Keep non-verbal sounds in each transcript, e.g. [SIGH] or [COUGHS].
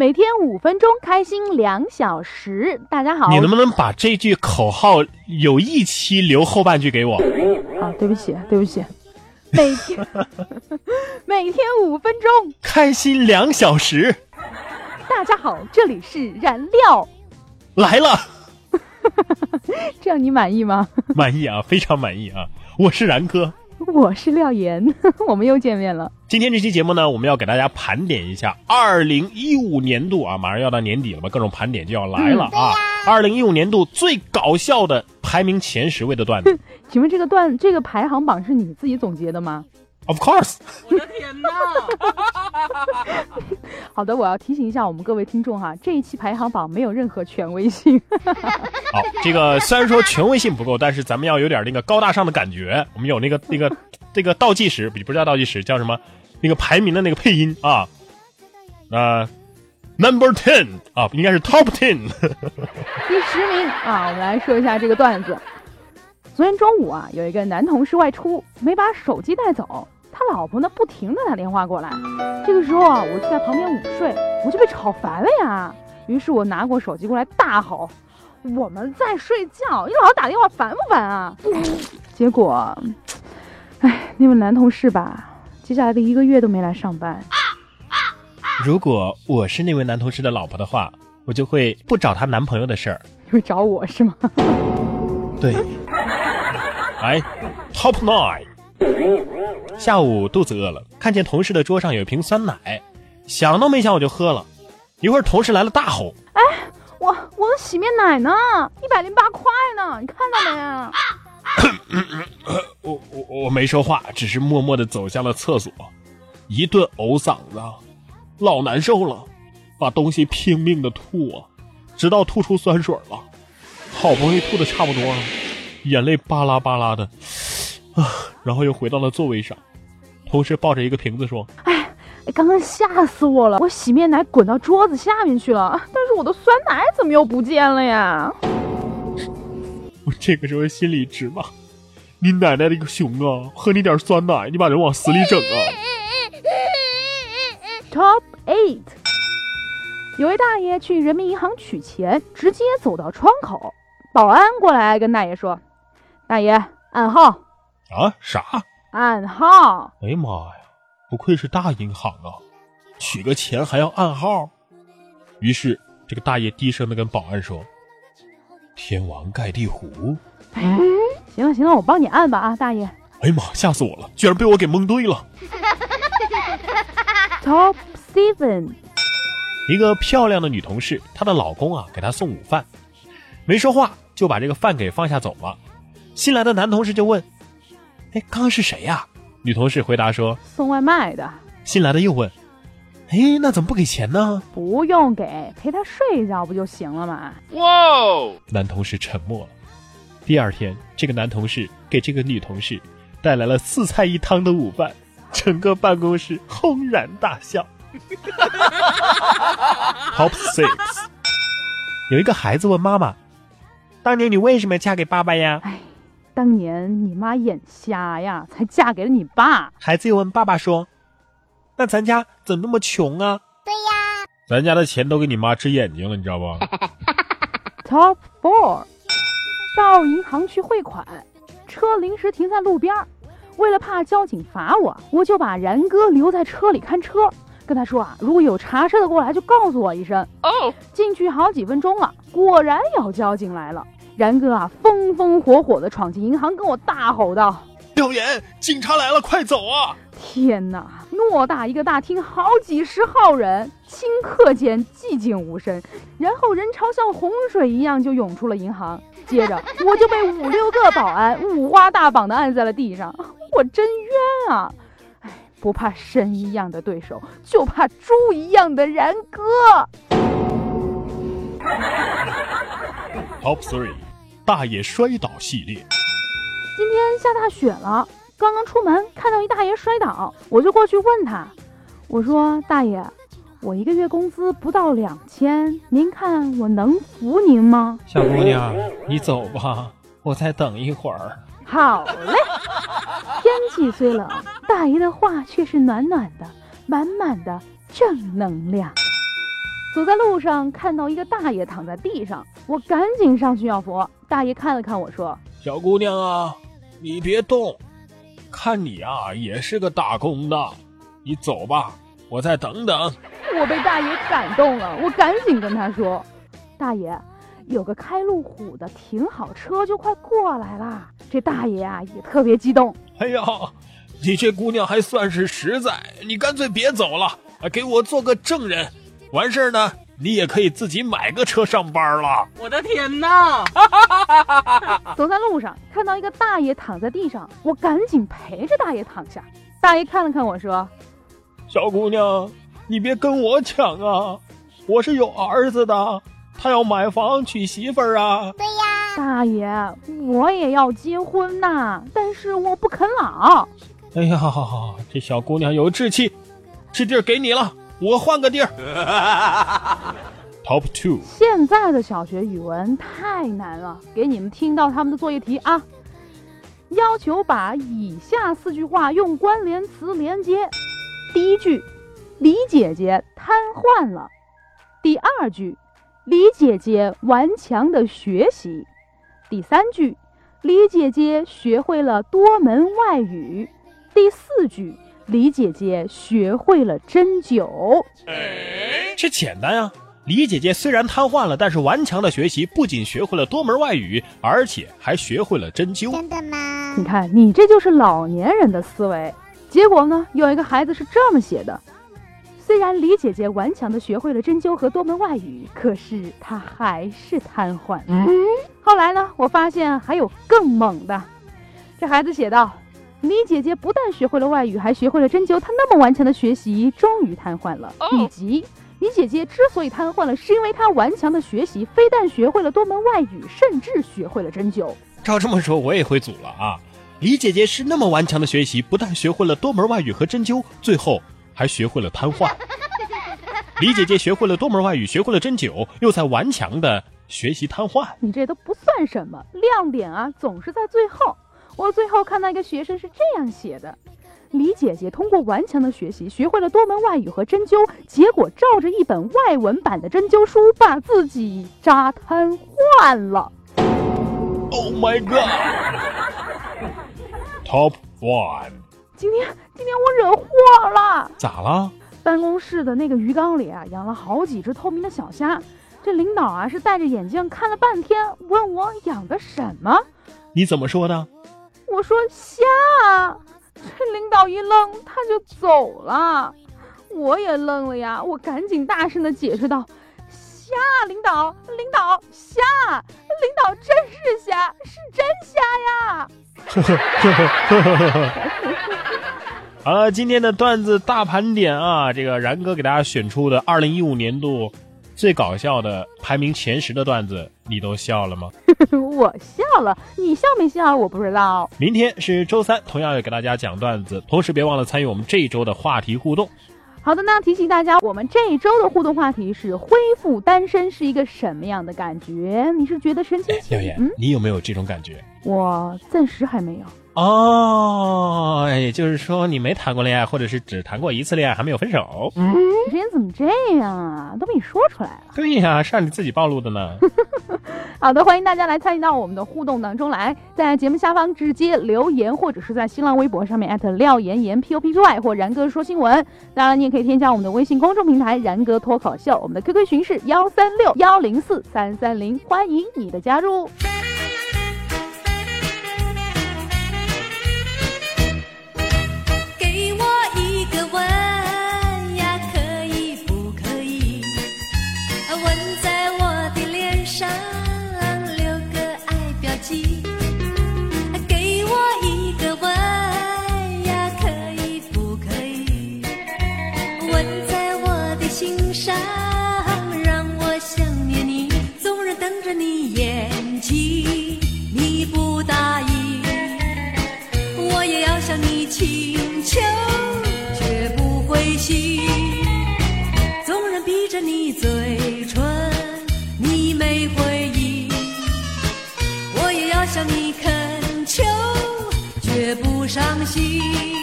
每天五分钟，开心两小时。大家好，你能不能把这句口号有一期留后半句给我？啊，对不起，对不起。每天 [LAUGHS] 每天五分钟，开心两小时。大家好，这里是燃料来了。[LAUGHS] 这样你满意吗？满意啊，非常满意啊！我是然哥。[LAUGHS] 我是廖岩，[LAUGHS] 我们又见面了。今天这期节目呢，我们要给大家盘点一下二零一五年度啊，马上要到年底了嘛，各种盘点就要来了啊。二零一五年度最搞笑的排名前十位的段子，[LAUGHS] 请问这个段这个排行榜是你自己总结的吗？Of course，我的天哪！好的，我要提醒一下我们各位听众哈，这一期排行榜没有任何权威性。[LAUGHS] 好，这个虽然说权威性不够，但是咱们要有点那个高大上的感觉。我们有那个那个 [LAUGHS] 这个倒计时，不不叫倒计时，叫什么？那个排名的那个配音啊，呃，Number Ten 啊，应该是 Top Ten。[LAUGHS] 第十名啊，我们来说一下这个段子。昨天中午啊，有一个男同事外出，没把手机带走，他老婆呢不停的打电话过来。这个时候啊，我就在旁边午睡，我就被吵烦了呀。于是我拿过手机过来大吼：“我们在睡觉，你老是打电话烦不烦啊？”结果，哎，那位男同事吧，接下来的一个月都没来上班。如果我是那位男同事的老婆的话，我就会不找她男朋友的事儿，你会找我是吗？对。[LAUGHS] 哎，Top Nine。下午肚子饿了，看见同事的桌上有一瓶酸奶，想都没想我就喝了。一会儿同事来了，大吼：“哎，我我的洗面奶呢？一百零八块呢？你看到没啊？” [COUGHS] 我我我没说话，只是默默的走向了厕所，一顿呕嗓子，老难受了，把东西拼命的吐啊，直到吐出酸水了，好不容易吐的差不多了。眼泪巴拉巴拉的，啊，然后又回到了座位上。同时抱着一个瓶子说：“哎，刚刚吓死我了！我洗面奶滚到桌子下面去了，但是我的酸奶怎么又不见了呀？”我这个时候心里直骂：“你奶奶的个熊啊！喝你点酸奶，你把人往死里整啊！”Top eight，有位大爷去人民银行取钱，直接走到窗口，保安过来跟大爷说。大爷，暗号啊？啥？暗号？哎呀妈呀！不愧是大银行啊，取个钱还要暗号。于是这个大爷低声的跟保安说：“天王盖地虎。”行了行了，我帮你按吧啊，大爷。哎呀妈，吓死我了，居然被我给蒙对了。[LAUGHS] Top seven，一个漂亮的女同事，她的老公啊给她送午饭，没说话就把这个饭给放下走了。新来的男同事就问：“哎，刚刚是谁呀？”女同事回答说：“送外卖的。”新来的又问：“哎，那怎么不给钱呢？”“不用给，陪他睡一觉不就行了吗？”哇！男同事沉默了。第二天，这个男同事给这个女同事带来了四菜一汤的午饭，整个办公室轰然大笑。[LAUGHS] Top six，有一个孩子问妈妈：“当年你为什么嫁给爸爸呀？”当年你妈眼瞎呀，[LAUGHS] 才嫁给了你爸。孩子又问爸爸说：“那咱家怎么那么穷啊？”对呀，咱家的钱都给你妈治眼睛了，你知道不？[LAUGHS] Top four，到银行去汇款，车临时停在路边为了怕交警罚我，我就把然哥留在车里看车，跟他说啊，如果有查车的过来就告诉我一声。哦，进去好几分钟了，果然有交警来了。然哥啊，风风火火的闯进银行，跟我大吼道：“廖岩，警察来了，快走啊！”天哪，偌大一个大厅，好几十号人，顷刻间寂静无声，然后人潮像洪水一样就涌出了银行，接着我就被五六个保安五花大绑的按在了地上，我真冤啊！哎，不怕神一样的对手，就怕猪一样的然哥。Top three。大爷摔倒系列。今天下大雪了，刚刚出门看到一大爷摔倒，我就过去问他，我说：“大爷，我一个月工资不到两千，您看我能扶您吗？”小姑娘，你走吧，我再等一会儿。好嘞。天气虽冷，大爷的话却是暖暖的，满满的正能量。走在路上看到一个大爷躺在地上，我赶紧上去要扶。大爷看了看我说：“小姑娘啊，你别动，看你啊也是个打工的，你走吧，我再等等。”我被大爷感动了，我赶紧跟他说：“大爷，有个开路虎的停好车就快过来了。”这大爷啊也特别激动。哎呀，你这姑娘还算是实在，你干脆别走了，给我做个证人。完事儿呢，你也可以自己买个车上班了。我的天哪！[LAUGHS] 走在路上看到一个大爷躺在地上，我赶紧陪着大爷躺下。大爷看了看我说：“小姑娘，你别跟我抢啊，我是有儿子的，他要买房娶媳妇儿啊。”对呀，大爷，我也要结婚呐，但是我不啃老。哎呀，这小姑娘有志气，这地儿给你了。我换个地儿。[LAUGHS] Top two。现在的小学语文太难了，给你们听到他们的作业题啊，要求把以下四句话用关联词连接。第一句，李姐姐瘫痪了。第二句，李姐姐顽强的学习。第三句，李姐姐学会了多门外语。第四句。李姐姐学会了针灸，这简单啊！李姐姐虽然瘫痪了，但是顽强的学习，不仅学会了多门外语，而且还学会了针灸。真的吗？你看，你这就是老年人的思维。结果呢，有一个孩子是这么写的：虽然李姐姐顽强的学会了针灸和多门外语，可是她还是瘫痪。嗯。后来呢，我发现还有更猛的。这孩子写道。李姐姐不但学会了外语，还学会了针灸。她那么顽强的学习，终于瘫痪了。以及李姐姐之所以瘫痪了，是因为她顽强的学习，非但学会了多门外语，甚至学会了针灸。照这么说，我也会组了啊！李姐姐是那么顽强的学习，不但学会了多门外语和针灸，最后还学会了瘫痪。李姐姐学会了多门外语，学会了针灸，又在顽强的学习瘫痪。你这都不算什么，亮点啊，总是在最后。我最后看到一个学生是这样写的：李姐姐通过顽强的学习，学会了多门外语和针灸，结果照着一本外文版的针灸书，把自己扎瘫痪了。Oh my god！Top one。今天今天我惹祸了。咋了？办公室的那个鱼缸里啊，养了好几只透明的小虾。这领导啊是戴着眼镜看了半天，问我养的什么？你怎么说的？我说瞎啊，这领导一愣，他就走了。我也愣了呀，我赶紧大声的解释道：“瞎，领导，领导，瞎，领导真是瞎，是真瞎呀。[LAUGHS] ”好了，今天的段子大盘点啊，这个然哥给大家选出的二零一五年度。最搞笑的排名前十的段子，你都笑了吗？[LAUGHS] 我笑了，你笑没笑？我不知道。明天是周三，同样要给大家讲段子，同时别忘了参与我们这一周的话题互动。好的，那提醒大家，我们这一周的互动话题是恢复单身是一个什么样的感觉？你是觉得神奇？小言，嗯，你有没有这种感觉？我暂时还没有。哦，也就是说你没谈过恋爱，或者是只谈过一次恋爱，还没有分手。嗯，这人怎么这样啊？都被你说出来了。对呀，是让你自己暴露的呢。[LAUGHS] 好的，欢迎大家来参与到我们的互动当中来，在节目下方直接留言，或者是在新浪微博上面艾特廖岩岩 P O P P Y 或然哥说新闻。当然，你也可以添加我们的微信公众平台然哥脱口秀，我们的 QQ 群是幺三六幺零四三三零，欢迎你的加入。回忆。我也要向你恳求绝不伤心。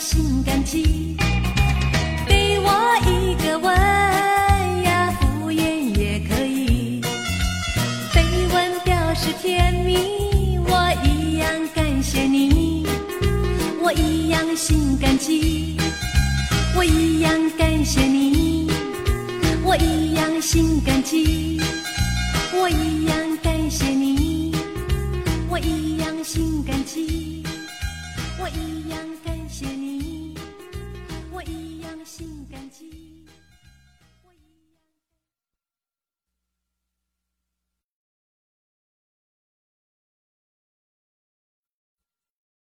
心感激。给我一个吻呀，敷衍也可以。飞吻表示甜蜜，我一样感谢你，我一样心感激，我一样感谢你。我一样心感激，